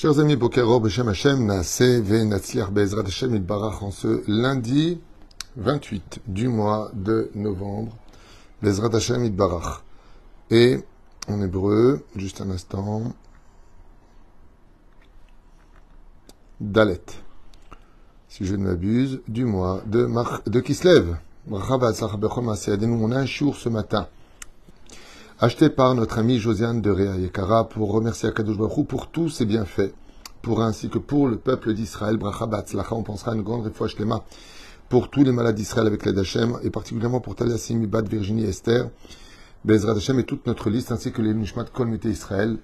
Chers amis, Bokero, Beshem Hashem, Naase, Ve, Natsliar, Bezrat Hashem, Itbarach, en ce lundi 28 du mois de novembre, Bezrat Hashem, Itbarach. Et en hébreu, juste un instant, Dalet, si je ne m'abuse, du mois de, Mar de Kislev. On a un jour ce matin acheté par notre ami Josiane de Réa Yekara pour remercier Akadosh Baruch pour tous ses bienfaits, pour ainsi que pour le peuple d'Israël, Bracha Batzlacha, on pensera une grande réfoua Shlema pour tous les malades d'Israël avec l'aide d'Hachem, et particulièrement pour Talia Bat, Virginie Esther, Bezrat Hashem et toute notre liste, ainsi que les Nishmat Kol Israël.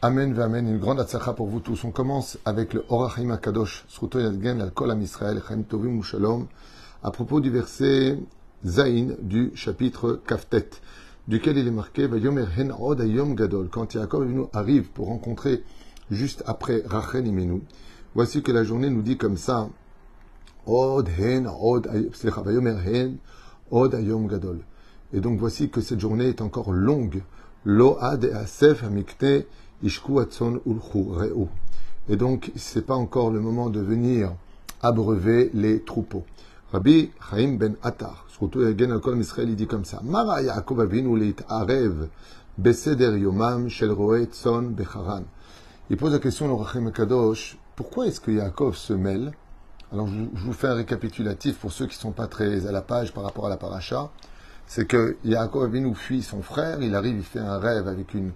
Amen, Amen, une grande atzlacha pour vous tous. On commence avec le Orachim Akadosh, Sruto Yadgen, al Am Israël, Chaim Tovim Shalom, à propos du verset Zain du chapitre Kaftet duquel il est marqué Ayom Gadol. Quand Yaakov arrive pour rencontrer juste après Rachel Imenu, voici que la journée nous dit comme ça Hen Gadol. Et donc voici que cette journée est encore longue. Lo Asef Amikte. Et donc, c'est pas encore le moment de venir abreuver les troupeaux. Rabbi Chaim ben Attar, surtout Yagen al Kol Israël, il dit comme ça Mara Yaakov Avinu arev beseder yomam shel roe tzon becharan. Il pose la question au Rachim Kadosh pourquoi est-ce que Yaakov se mêle? Alors, je, vous fais un récapitulatif pour ceux qui ne sont pas très à la page par rapport à la paracha. C'est que Yaakov Avinu fuit son frère, il arrive, il fait un rêve avec une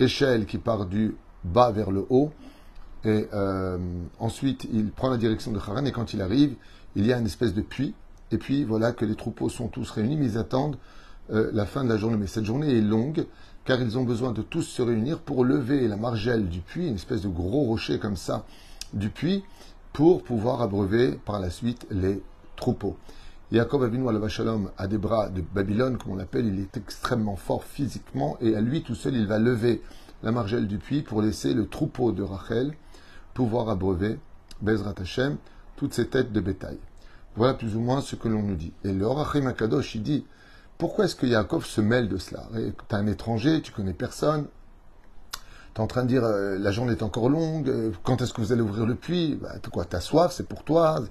échelle qui part du bas vers le haut. Et euh, ensuite, il prend la direction de Haran et quand il arrive, il y a une espèce de puits, et puis voilà que les troupeaux sont tous réunis, mais ils attendent euh, la fin de la journée. Mais cette journée est longue, car ils ont besoin de tous se réunir pour lever la margelle du puits, une espèce de gros rocher comme ça du puits, pour pouvoir abreuver par la suite les troupeaux. Jacob Avinu al Shalom a des bras de Babylone, comme on l'appelle, il est extrêmement fort physiquement, et à lui tout seul, il va lever la margelle du puits pour laisser le troupeau de Rachel pouvoir abreuver Bezrat Hashem toutes ces têtes de bétail. Voilà plus ou moins ce que l'on nous dit. Et le Horachim Akadosh, il dit pourquoi est-ce que Yaakov se mêle de cela? Tu es un étranger, tu connais personne. Tu es en train de dire euh, la journée est encore longue, euh, quand est-ce que vous allez ouvrir le puits? Bah, quoi? Tu as soif, c'est pour toi.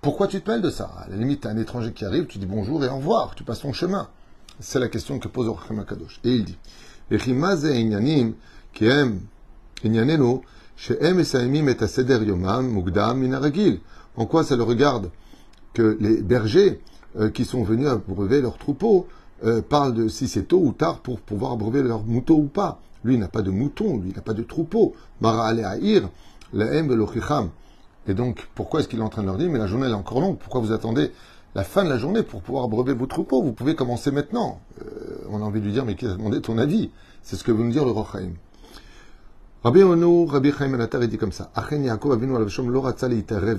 Pourquoi tu te mêles de ça? À la limite, tu as un étranger qui arrive, tu dis bonjour et au revoir, tu passes ton chemin. C'est la question que pose Horachim Akadosh. Et il dit en quoi ça le regarde que les bergers euh, qui sont venus abreuver leurs troupeaux euh, parlent de si c'est tôt ou tard pour pouvoir abreuver leurs moutons ou pas. Lui, n'a pas de moutons, lui, n'a pas de troupeaux. Mara Aïr, la Et donc, pourquoi est-ce qu'il est en train de leur dire, mais la journée est encore longue, pourquoi vous attendez la fin de la journée pour pouvoir abreuver vos troupeaux? Vous pouvez commencer maintenant. Euh, on a envie de lui dire, mais qui a demandé ton avis? C'est ce que veut nous dire le Rochaim. Rabbi Onu, Rabbi Chaim Anatar, il dit comme ça. Achen Yaakov avinu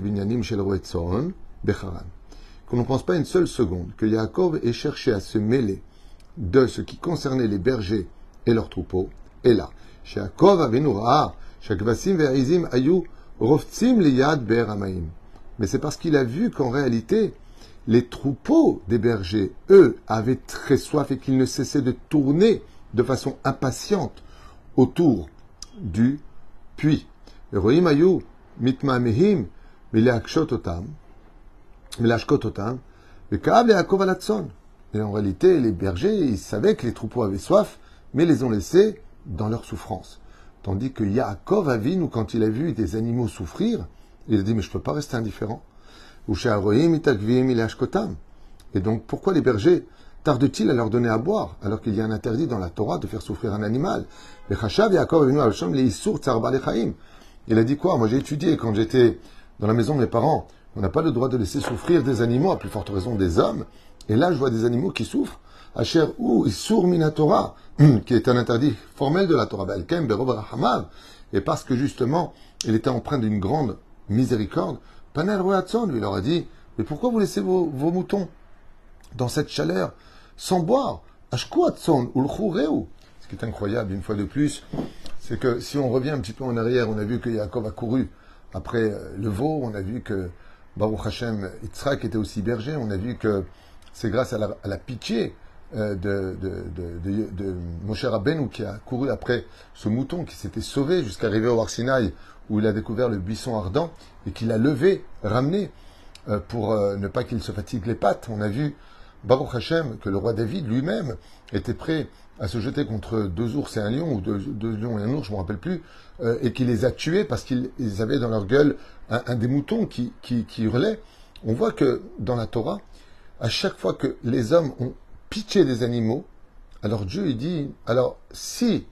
binyanim shel. Qu'on ne pense pas une seule seconde que Yaakov ait cherché à se mêler de ce qui concernait les bergers et leurs troupeaux. Et là, Yaakov avinu ra'a, shakvasim ve'aizim ayu roftzim liyad ber amaim. Mais c'est parce qu'il a vu qu'en réalité, les troupeaux des bergers, eux, avaient très soif et qu'ils ne cessaient de tourner de façon impatiente autour du puits. Et en réalité, les bergers, ils savaient que les troupeaux avaient soif, mais les ont laissés dans leur souffrance. Tandis que Yaakov Avinu, quand il a vu des animaux souffrir, il a dit, mais je ne peux pas rester indifférent. Et donc, pourquoi les bergers tarde-t-il à leur donner à boire alors qu'il y a un interdit dans la Torah de faire souffrir un animal? Il a dit quoi? Moi j'ai étudié quand j'étais dans la maison de mes parents. On n'a pas le droit de laisser souffrir des animaux, à plus forte raison des hommes. Et là je vois des animaux qui souffrent. Asher ou qui est un interdit formel de la Torah. Et parce que justement, il était empreint d'une grande miséricorde, Panel lui leur a dit, mais pourquoi vous laissez vos moutons dans cette chaleur? Sans boire. Ce qui est incroyable, une fois de plus, c'est que si on revient un petit peu en arrière, on a vu que Yaakov a couru après euh, le veau, on a vu que Baruch Hashem, Yitzhak était aussi berger, on a vu que c'est grâce à la, pitié euh, de, de, de, Moshe qui a couru après ce mouton qui s'était sauvé jusqu'à arriver au Arsinaï où il a découvert le buisson ardent et qu'il a levé, ramené euh, pour ne pas qu'il se fatigue les pattes. On a vu Baruch Hashem que le roi David lui-même était prêt à se jeter contre deux ours et un lion, ou deux, lions et un ours, je ne me rappelle plus, et qui les a tués parce qu'ils avaient dans leur gueule un, des moutons qui, hurlait. On voit que dans la Torah, à chaque fois que les hommes ont pitié des animaux, alors Dieu dit, alors si,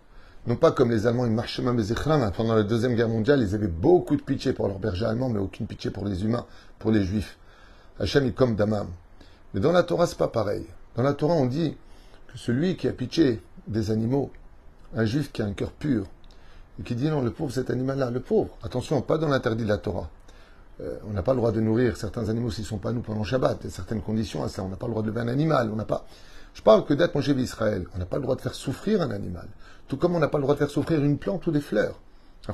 non pas comme les Allemands, ils marchaient même hein, pendant la Deuxième Guerre mondiale, ils avaient beaucoup de pitié pour leurs bergers allemands, mais aucune pitié pour les humains, pour les juifs. Hachem est comme Damam. Mais dans la Torah, c'est pas pareil. Dans la Torah, on dit que celui qui a pitié des animaux, un juif qui a un cœur pur, et qui dit non, le pauvre, cet animal-là, le pauvre, attention, pas dans l'interdit de la Torah. Euh, on n'a pas le droit de nourrir certains animaux s'ils ne sont pas nous pendant Shabbat. Il y a certaines conditions à ça. On n'a pas le droit de lever un animal. On n'a pas. Je parle que d'être mangé d'Israël. On n'a pas le droit de faire souffrir un animal. Tout comme on n'a pas le droit de faire souffrir une plante ou des fleurs.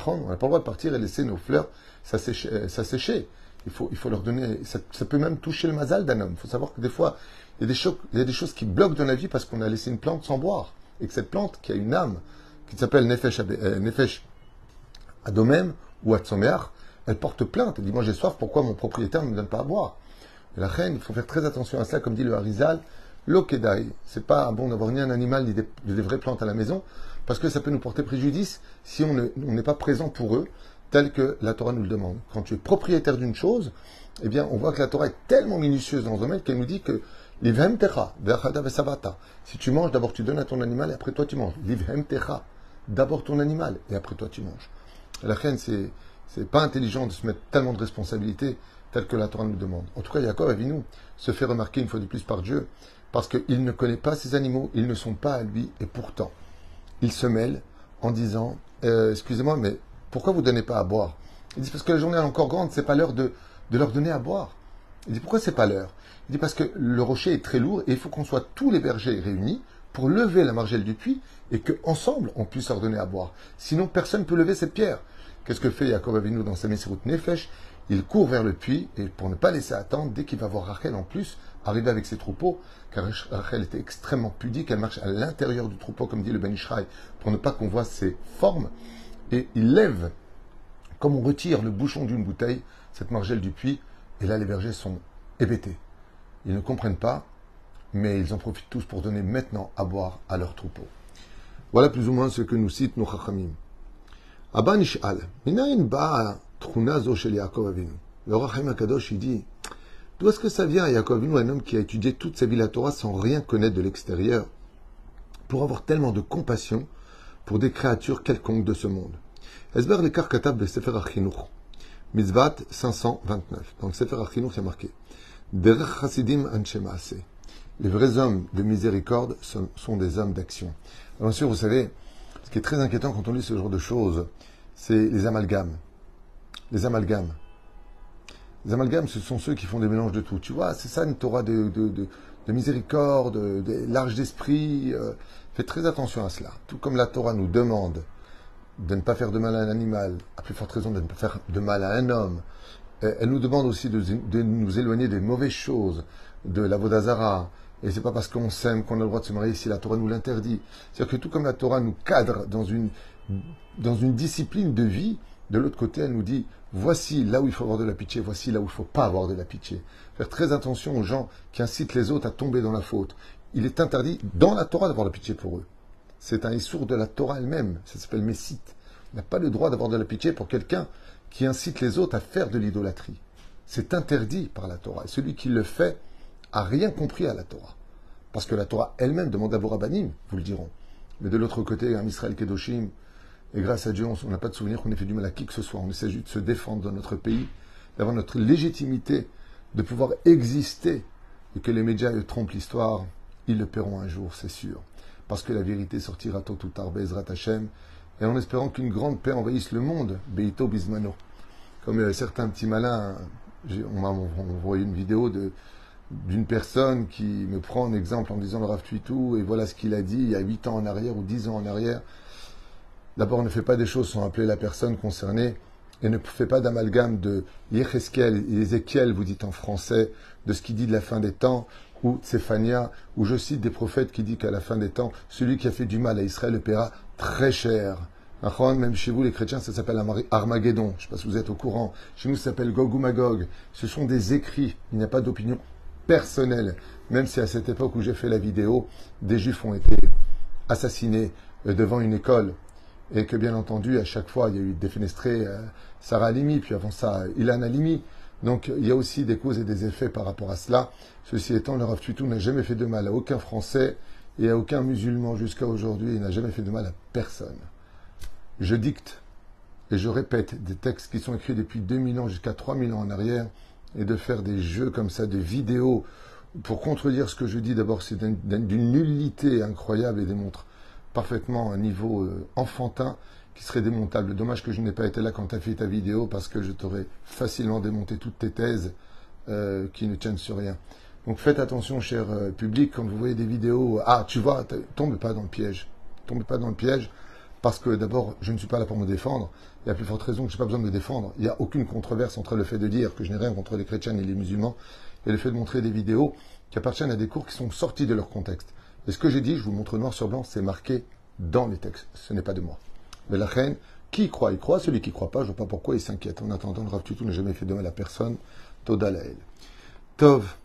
On n'a pas le droit de partir et laisser nos fleurs s'assécher. Il faut, leur donner. Ça, peut même toucher le mazal d'un homme. Il faut savoir que des fois, il y a des, choses, il y a des choses qui bloquent dans la vie parce qu'on a laissé une plante sans boire. Et que cette plante, qui a une âme, qui s'appelle Nefesh, euh, Nefesh Adomem ou Atzomeach, elle porte plainte. Elle dit Moi j'ai soif, pourquoi mon propriétaire ne me donne pas à boire? La reine, il faut faire très attention à cela, comme dit le Harizal. L'okedai, c'est pas bon d'avoir ni un animal ni des, vraies plantes à la maison, parce que ça peut nous porter préjudice si on n'est pas présent pour eux, tel que la Torah nous le demande. Quand tu es propriétaire d'une chose, eh bien, on voit que la Torah est tellement minutieuse dans ce domaine qu'elle nous dit que Livhem techa, Si tu manges, d'abord tu donnes à ton animal et après toi tu manges. Livhem techa. D'abord ton animal et après toi tu manges. La reine, c'est c'est pas intelligent de se mettre tellement de responsabilités telles que la Torah nous demande. En tout cas, Jacob nous se fait remarquer une fois de plus par Dieu parce qu'il ne connaît pas ces animaux, ils ne sont pas à lui, et pourtant, il se mêle en disant euh, Excusez-moi, mais pourquoi vous ne donnez pas à boire? Il dit Parce que la journée est encore grande, c'est pas l'heure de, de, leur donner à boire. Il dit Pourquoi c'est pas l'heure? Il dit Parce que le rocher est très lourd et il faut qu'on soit tous les bergers réunis pour lever la margelle du puits et qu'ensemble on puisse leur donner à boire. Sinon, personne ne peut lever cette pierre. Qu'est-ce que fait Yaakov Avinu dans sa Messirut Nefesh? Il court vers le puits et pour ne pas laisser attendre, dès qu'il va voir Rachel en plus, arriver avec ses troupeaux, car Rachel était extrêmement pudique, elle marche à l'intérieur du troupeau, comme dit le Ben Ishraï, pour ne pas qu'on voit ses formes, et il lève, comme on retire le bouchon d'une bouteille, cette margelle du puits, et là les bergers sont hébétés. Ils ne comprennent pas, mais ils en profitent tous pour donner maintenant à boire à leur troupeau. Voilà plus ou moins ce que nous citent nos chachamim. Abba Nish'al, Minayin Trunazo shel Yaakov Avinu. Le Rachem Akadosh, il dit D'où est-ce que ça vient, Yaakov Avinu, un homme qui a étudié toute sa vie la Torah sans rien connaître de l'extérieur, pour avoir tellement de compassion pour des créatures quelconques de ce monde Esber le Katab de Sefer Achinuch, Mitzvat 529. Dans le Sefer Achinuch, il y a marqué Derech Hasidim. Les vrais hommes de miséricorde sont des hommes d'action. Bien sûr, vous savez, ce qui est très inquiétant quand on lit ce genre de choses, c'est les amalgames. Les amalgames. Les amalgames, ce sont ceux qui font des mélanges de tout. Tu vois, c'est ça une Torah de, de, miséricorde, de, large d'esprit. Euh, fais très attention à cela. Tout comme la Torah nous demande de ne pas faire de mal à un animal, à plus forte raison de ne pas faire de mal à un homme. Elle nous demande aussi de, nous éloigner des mauvaises choses, de la Vodazara, et c'est pas parce qu'on s'aime qu'on a le droit de se marier si la Torah nous l'interdit. C'est-à-dire que tout comme la Torah nous cadre dans une, dans une discipline de vie, de l'autre côté, elle nous dit voici là où il faut avoir de la pitié, voici là où il ne faut pas avoir de la pitié. Faire très attention aux gens qui incitent les autres à tomber dans la faute. Il est interdit dans la Torah d'avoir de la pitié pour eux. C'est un issour de la Torah elle-même. Ça s'appelle Messite. On n'a pas le droit d'avoir de la pitié pour quelqu'un qui incite les autres à faire de l'idolâtrie. C'est interdit par la Torah. Et celui qui le fait, a rien compris à la Torah. Parce que la Torah elle-même demande à vos rabbinim, vous le diront. Mais de l'autre côté, un Israël Kedoshim, et grâce à Dieu, on n'a pas de souvenir qu'on ait fait du mal à qui que ce soit. On essaie juste de se défendre dans notre pays, d'avoir notre légitimité, de pouvoir exister, et que les médias trompent l'histoire, ils le paieront un jour, c'est sûr. Parce que la vérité sortira tôt ou tard, Bezrat et en espérant qu'une grande paix envahisse le monde, Beito Bismano. Comme euh, certains petits malins, on m'a envoyé une vidéo d'une personne qui me prend un exemple en disant le Rav et voilà ce qu'il a dit il y a 8 ans en arrière ou 10 ans en arrière. D'abord, ne fait pas des choses sans appeler la personne concernée et ne fait pas d'amalgame de Yecheskel et vous dites en français, de ce qu'il dit de la fin des temps, ou Tsephania, où je cite des prophètes qui disent qu'à la fin des temps, celui qui a fait du mal à Israël le paiera très cher. Même chez vous, les chrétiens, ça s'appelle Armageddon. Je ne sais pas si vous êtes au courant. Chez nous, ça s'appelle Gog ou Magog. Ce sont des écrits. Il n'y a pas d'opinion personnelle. Même si à cette époque où j'ai fait la vidéo, des juifs ont été assassinés euh, devant une école. Et que bien entendu, à chaque fois, il y a eu défenestré euh, Sarah Alimi, puis avant ça, Ilan Alimi. Donc il y a aussi des causes et des effets par rapport à cela. Ceci étant, le Rav n'a jamais fait de mal à aucun Français et à aucun musulman jusqu'à aujourd'hui. Il n'a jamais fait de mal à personne je dicte et je répète des textes qui sont écrits depuis 2000 ans jusqu'à 3000 ans en arrière, et de faire des jeux comme ça, de vidéos, pour contredire ce que je dis, d'abord c'est d'une nullité incroyable et démontre parfaitement un niveau euh, enfantin qui serait démontable. Dommage que je n'ai pas été là quand tu as fait ta vidéo, parce que je t'aurais facilement démonté toutes tes thèses euh, qui ne tiennent sur rien. Donc faites attention, cher euh, public, quand vous voyez des vidéos, ah, tu vois, tombe pas dans le piège. Tombe pas dans le piège. Parce que d'abord, je ne suis pas là pour me défendre. Il y a plus forte raison que je n'ai pas besoin de me défendre. Il n'y a aucune controverse entre le fait de dire que je n'ai rien contre les chrétiens et les musulmans et le fait de montrer des vidéos qui appartiennent à des cours qui sont sortis de leur contexte. Et ce que j'ai dit, je vous montre noir sur blanc, c'est marqué dans les textes. Ce n'est pas de moi. Mais la reine, qui croit, il croit. Celui qui ne croit pas, je ne vois pas pourquoi il s'inquiète. En attendant, le Rav Tutu n'a jamais fait de mal à personne. Toda Tov.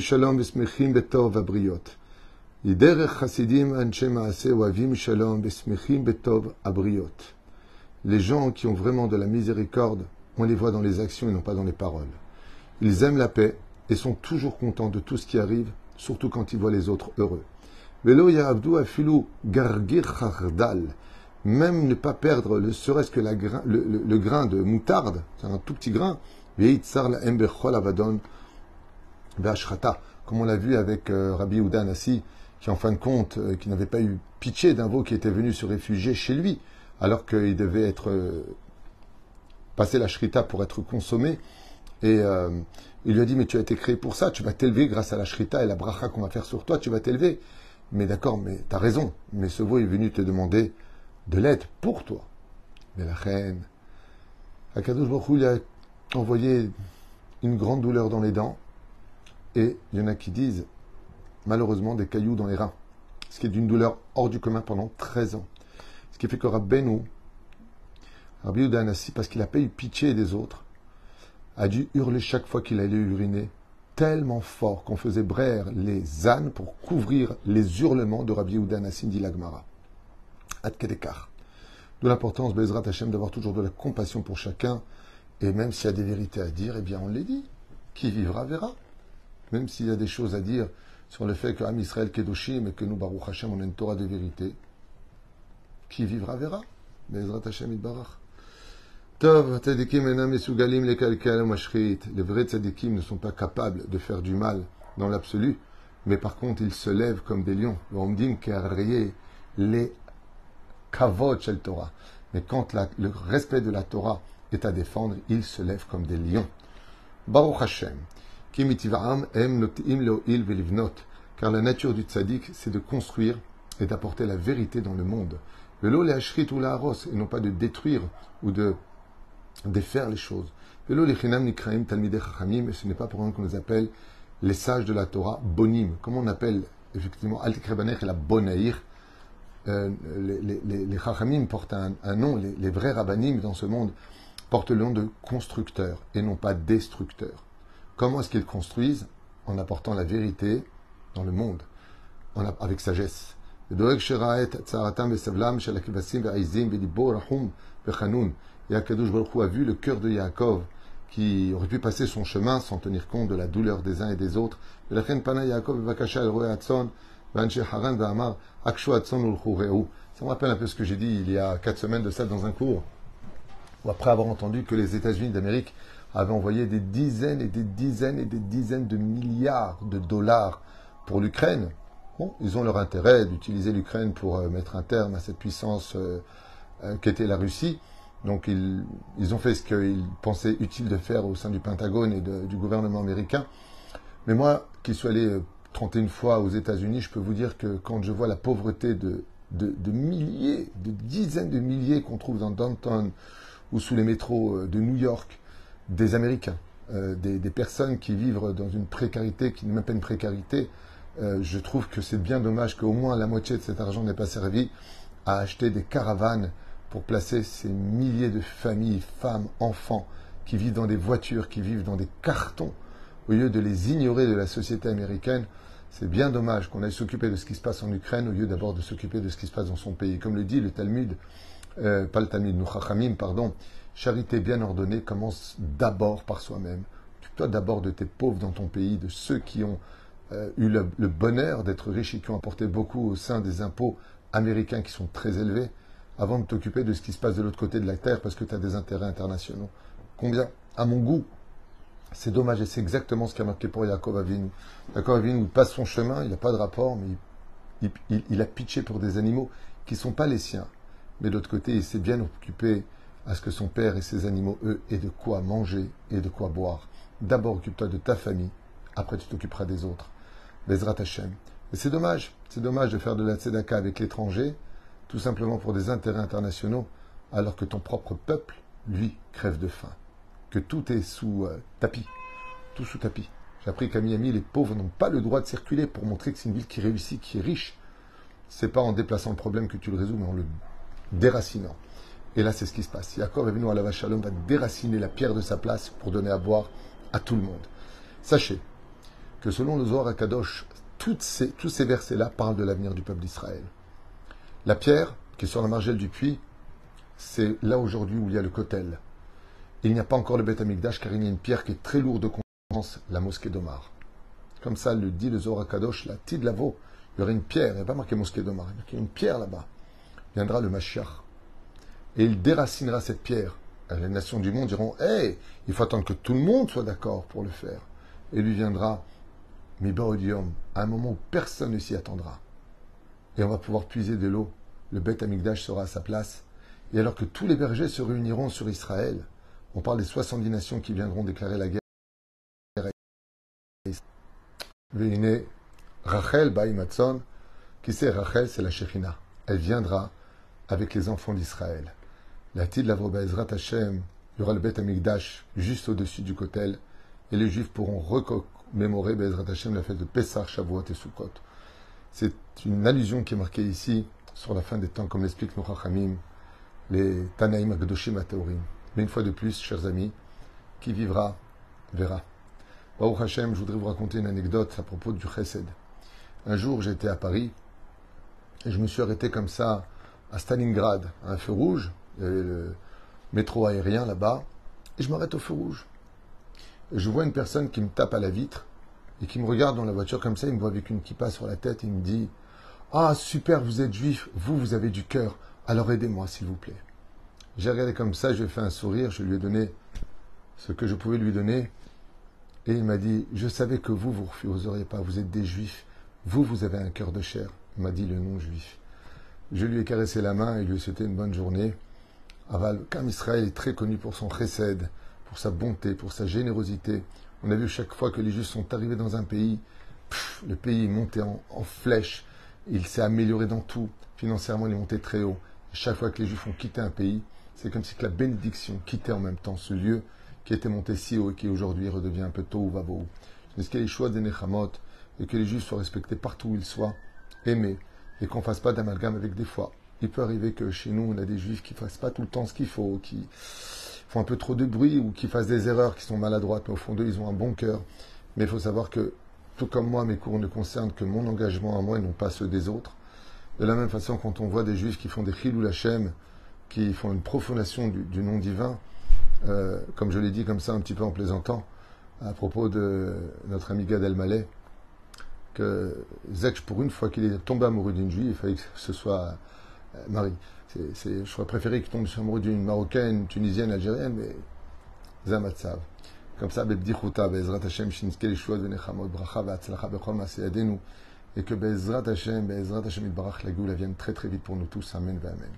shalom betov abriot. Les gens qui ont vraiment de la miséricorde, on les voit dans les actions et non pas dans les paroles. Ils aiment la paix et sont toujours contents de tout ce qui arrive, surtout quand ils voient les autres heureux. Même ne pas perdre le serait-ce que le, grain de moutarde, c'est un tout petit grain, comme on l'a vu avec euh, Rabbi Udan Assi, qui en fin de compte, euh, qui n'avait pas eu pitié d'un veau qui était venu se réfugier chez lui, alors qu'il devait être euh, passé la shrita pour être consommé. Et euh, il lui a dit, mais tu as été créé pour ça, tu vas t'élever grâce à la shrita et la bracha qu'on va faire sur toi, tu vas t'élever. Mais d'accord, mais tu as raison, mais ce veau est venu te demander de l'aide pour toi. Mais la reine, Akadosh Baruch il a envoyé une grande douleur dans les dents, et il y en a qui disent, malheureusement des cailloux dans les reins, ce qui est d'une douleur hors du commun pendant 13 ans. Ce qui fait que Rabbeinu, Rabbi Udanassi, parce qu'il n'a pas eu pitié des autres, a dû hurler chaque fois qu'il allait uriner, tellement fort qu'on faisait braire les ânes pour couvrir les hurlements de Rabbi Udanassi dit l'Agmara. De l'importance, Bezrat Hashem, d'avoir toujours de la compassion pour chacun, et même s'il y a des vérités à dire, eh bien on les dit. Qui vivra verra. Même s'il y a des choses à dire sur le fait que Am Israël Kedoshim et que nous, Baruch Hashem, on a une Torah de vérité. Qui vivra verra. Bezrat Hashem Barach. Tov, tzadikim enam mesugalim lekalkel mashrit. Les vrais tzadikim ne sont pas capables de faire du mal dans l'absolu, mais par contre ils se lèvent comme des lions. les kavod shel Torah. Mais quand le respect de la Torah est à défendre, ils se lèvent comme des lions. Baruch Hashem car la nature du tzaddik, c'est de construire et d'apporter la vérité dans le monde. Velo les ou la et non pas de détruire ou de défaire les choses. Velo les chinam nikraim chachamim, et ce n'est pas pour rien qu'on les appelle les sages de la Torah, bonim. Comment on appelle effectivement al et la bonaïr euh, les, chachamim portent un, nom, les, les, vrais rabbanim dans ce monde portent le nom de constructeurs et non pas destructeurs. Comment est-ce qu'ils construisent? En apportant la vérité dans le monde, avec sagesse. Et Akadosh Baruch a vu le cœur de Yaakov qui aurait pu passer son chemin sans tenir compte de la douleur des uns et des autres. Ça me rappelle un peu ce que j'ai dit il y a quatre semaines de ça dans un cours, où après avoir entendu que les États-Unis d'Amérique avaient envoyé des dizaines et des dizaines et des dizaines de milliards de dollars pour l'Ukraine. Ils ont leur intérêt d'utiliser l'Ukraine pour euh, mettre un terme à cette puissance euh, euh, qu'était la Russie. Donc ils, ils ont fait ce qu'ils pensaient utile de faire au sein du Pentagone et du gouvernement américain. Mais moi, qui suis allé 31 fois aux États-Unis, je peux vous dire que quand je vois la pauvreté de, milliers, de dizaines de milliers qu'on trouve dans Downtown ou sous les métros de New York, des Américains, euh, des, personnes qui vivent dans une précarité qui n'est même pas une précarité, euh, je trouve que c'est bien dommage qu'au moins la moitié de cet argent n'ait pas servi à acheter des caravanes pour placer ces milliers de familles, femmes, enfants, qui vivent dans des voitures, qui vivent dans des cartons, au lieu de les ignorer de la société américaine. C'est bien dommage qu'on aille s'occuper de ce qui se passe en Ukraine au lieu d'abord de s'occuper de ce qui se passe dans son pays. Comme le dit le Talmud, euh, pas le Talmud, Nuchachamim, pardon, charité bien ordonnée commence d'abord par soi-même. Occupe-toi d'abord de tes pauvres dans ton pays, de ceux qui ont euh, eu le, bonheur d'être riches et qui ont apporté beaucoup au sein des impôts américains qui sont très élevés, avant de t'occuper de ce qui se passe de l'autre côté de la terre parce que tu as des intérêts internationaux. Combien? À mon goût, c'est dommage et c'est exactement ce qui a marqué pour Yaakov Avinu. Yaakov Avinu passe son chemin, il n'a pas de rapport, mais il, a pitché pour des animaux qui ne sont pas les siens. Mais de l'autre côté, il s'est bien occupé à ce que son père et ses animaux, eux, aient de quoi manger et de quoi boire. D'abord, occupe-toi de ta famille, après tu t'occuperas des autres. Bezrat Hashem. Et c'est dommage, c'est dommage de faire de la tzedaka avec l'étranger, tout simplement pour des intérêts internationaux, alors que ton propre peuple, lui, crève de faim. Que tout est sous euh, tapis, tout sous tapis. J'ai appris qu'à Miami, les pauvres n'ont pas le droit de circuler pour montrer que c'est une ville qui réussit, qui est riche. C'est pas en déplaçant le problème que tu le résous, mais en le déracinant. Et là, c'est ce qui se passe. Yaakov à la Shalom, va déraciner la pierre de sa place pour donner à boire à tout le monde. Sachez que selon le Zohar Akadosh, toutes ces, tous ces versets-là parlent de l'avenir du peuple d'Israël. La pierre, qui est sur la margelle du puits, c'est là aujourd'hui où il y a le Kotel. Il n'y a pas encore le Beth Amikdash car il y a une pierre qui est très lourde de conscience, la mosquée d'Omar. Comme ça le dit le Zohar Kadosh, la Tidlavo, il y aurait une pierre, il n'y a pas marqué mosquée d'Omar, il y a une pierre là-bas. Viendra le Mashiach et il déracinera cette pierre. les nations du monde diront Hé, il faut attendre que tout le monde soit d'accord pour le faire. Et lui viendra Mibaodium, à un moment où personne ne s'y attendra. Et on va pouvoir puiser de l'eau. Le Beth Amikdash sera à sa place. Et alors que tous les bergers se réuniront sur Israël, on parle des 70 nations qui viendront déclarer la guerre. Rachel Baïmatson, qui c'est Rachel, c'est la Shekhinah. Elle viendra avec les enfants d'Israël. La Tid Lavroba Ezrat Hashem, il y aura le Beth Amikdash juste au-dessus du Kotel, et les Juifs pourront remémorer Bezrat Hashem la fête de Pessah, Shavuot et Sukkot. C'est une allusion qui est marquée ici sur la fin des temps, comme l'explique Chachamim, les Tanaïm Agdoshim Ateorim. Mais une fois de plus, chers amis, qui vivra, verra. Baruch Hashem, je voudrais vous raconter une anecdote à propos du Chesed. Un jour, j'étais à Paris, et je me suis arrêté comme ça à Stalingrad, à un feu rouge, il y avait le métro aérien là-bas, et je m'arrête au feu rouge. Je vois une personne qui me tape à la vitre et qui me regarde dans la voiture comme ça, il me voit avec une kippa sur la tête, et il me dit Ah, super, vous êtes juif, vous, vous avez du cœur, alors aidez-moi, s'il vous plaît. J'ai regardé comme ça, je lui ai fait un sourire, je lui ai donné ce que je pouvais lui donner, et il m'a dit Je savais que vous, vous refuseriez pas, vous êtes des juifs, vous, vous avez un cœur de chair. M'a dit le nom juif. Je lui ai caressé la main et lui ai souhaité une bonne journée. Aval, comme Israël est très connu pour son chesed, pour sa bonté, pour sa générosité. On a vu chaque fois que les Juifs sont arrivés dans un pays, le pays est monté en, flèche, il s'est amélioré dans tout. Financièrement, il est monté très haut. chaque fois que les Juifs ont quitté un pays, c'est comme si que la bénédiction quittait en même temps ce lieu qui était monté si haut et qui aujourd'hui redevient un peu tôt ou vavo. Ce qu'il y a les choix des Nechamot et que les Juifs soient respectés partout où ils soient, aimés, et qu'on ne fasse pas d'amalgame avec des fois. Il peut arriver que chez nous, on a des Juifs qui ne fassent pas tout le temps ce qu'il faut, qui font un peu trop de bruit ou qui fassent des erreurs, qui sont maladroites, mais au fond d'eux, ils ont un bon cœur. Mais il faut savoir que, tout comme moi, mes cours ne concernent que mon engagement à moi et non pas ceux des autres. De la même façon, quand on voit des juifs qui font des chilou lachem, qui font une profanation du, nom divin, euh, comme je l'ai dit comme ça un petit peu en plaisantant, à propos de notre ami Gad Elmaleh, que Zech, pour une fois qu'il est tombé amoureux d'une juive, il fallait que ce soit euh, Marie je serais préféré qu'il tombe amoureux d'une marocaine, tunisienne, algérienne, mais Zamatsav. Comme ça, Bebdichuta, Bezrat Hashem, Shinske, Yeshua, Venechamot, Bracha, Vatzlacha, Bechol, Maséadenu, et que Bezrat Hashem, Bezrat Hashem, Barach, la Goula vienne très très vite pour nous tous. Amen, Amen.